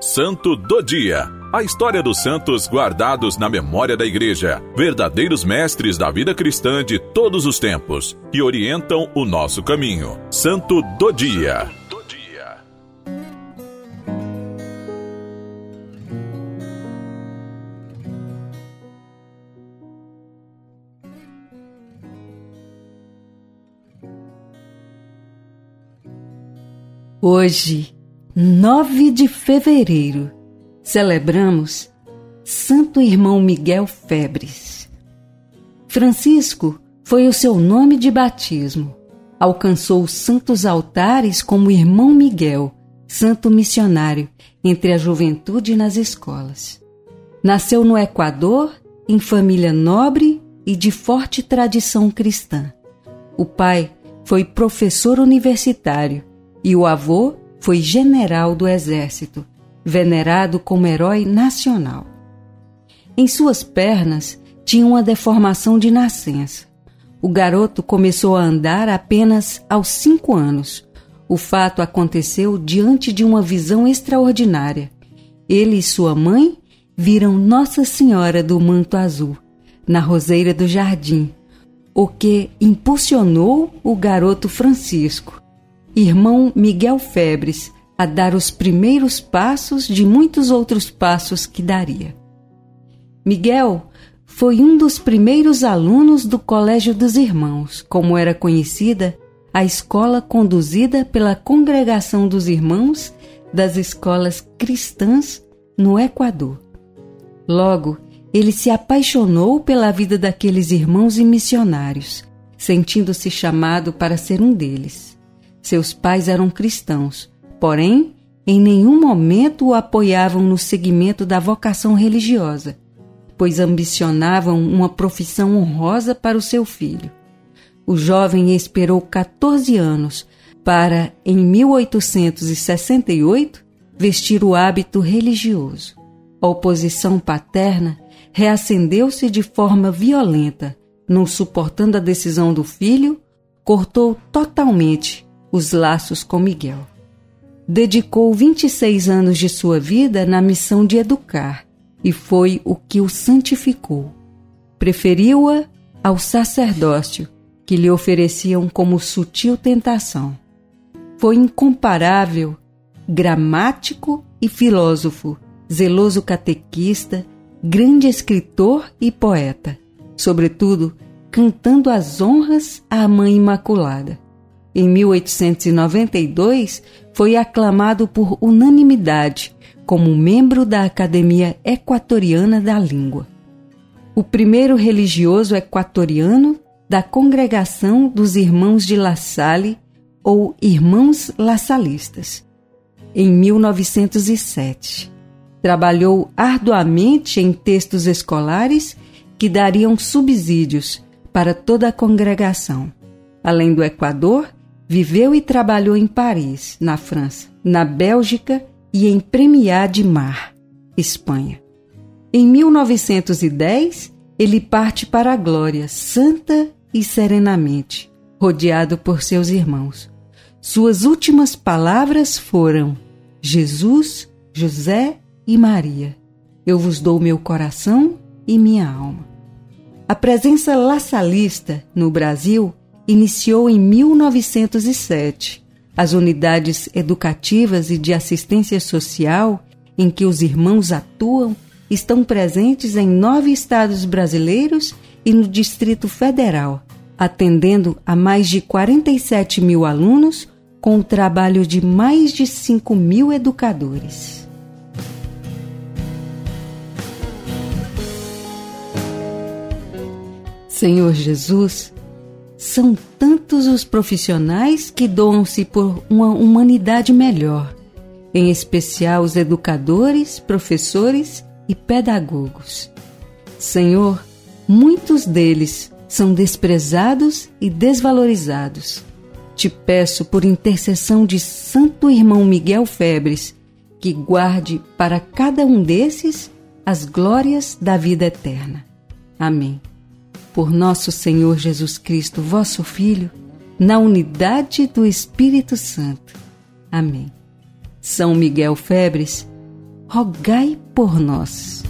Santo do Dia. A história dos santos guardados na memória da Igreja, verdadeiros mestres da vida cristã de todos os tempos, que orientam o nosso caminho. Santo do Dia. Hoje, 9 de fevereiro, celebramos Santo Irmão Miguel Febres. Francisco foi o seu nome de batismo. Alcançou os santos altares como Irmão Miguel, santo missionário, entre a juventude nas escolas. Nasceu no Equador, em família nobre e de forte tradição cristã. O pai foi professor universitário e o avô foi general do exército, venerado como herói nacional. Em suas pernas tinha uma deformação de nascença. O garoto começou a andar apenas aos cinco anos. O fato aconteceu diante de uma visão extraordinária. Ele e sua mãe viram Nossa Senhora do Manto Azul, na roseira do jardim, o que impulsionou o garoto Francisco irmão Miguel Febres a dar os primeiros passos de muitos outros passos que daria. Miguel foi um dos primeiros alunos do Colégio dos Irmãos, como era conhecida a escola conduzida pela Congregação dos Irmãos das Escolas Cristãs no Equador. Logo, ele se apaixonou pela vida daqueles irmãos e missionários, sentindo-se chamado para ser um deles. Seus pais eram cristãos, porém, em nenhum momento o apoiavam no seguimento da vocação religiosa, pois ambicionavam uma profissão honrosa para o seu filho. O jovem esperou 14 anos para, em 1868, vestir o hábito religioso. A oposição paterna reacendeu-se de forma violenta, não suportando a decisão do filho, cortou totalmente os laços com Miguel. Dedicou 26 anos de sua vida na missão de educar e foi o que o santificou. Preferiu-a ao sacerdócio que lhe ofereciam como sutil tentação. Foi incomparável, gramático e filósofo, zeloso catequista, grande escritor e poeta, sobretudo cantando as honras à Mãe Imaculada em 1892, foi aclamado por unanimidade como membro da Academia Equatoriana da Língua. O primeiro religioso equatoriano da Congregação dos Irmãos de La Salle ou Irmãos Lassalistas, em 1907. Trabalhou arduamente em textos escolares que dariam subsídios para toda a congregação. Além do Equador, Viveu e trabalhou em Paris, na França, na Bélgica e em Premiá de Mar, Espanha. Em 1910, ele parte para a glória, santa e serenamente, rodeado por seus irmãos. Suas últimas palavras foram: Jesus, José e Maria, eu vos dou meu coração e minha alma. A presença laçalista no Brasil iniciou em 1907. As unidades educativas e de assistência social em que os irmãos atuam estão presentes em nove estados brasileiros e no Distrito Federal, atendendo a mais de 47 mil alunos com o trabalho de mais de 5 mil educadores. Senhor Jesus, são tantos os profissionais que doam-se por uma humanidade melhor, em especial os educadores, professores e pedagogos. Senhor, muitos deles são desprezados e desvalorizados. Te peço por intercessão de Santo Irmão Miguel Febres, que guarde para cada um desses as glórias da vida eterna. Amém por nosso Senhor Jesus Cristo, vosso Filho, na unidade do Espírito Santo. Amém. São Miguel Febres, rogai por nós.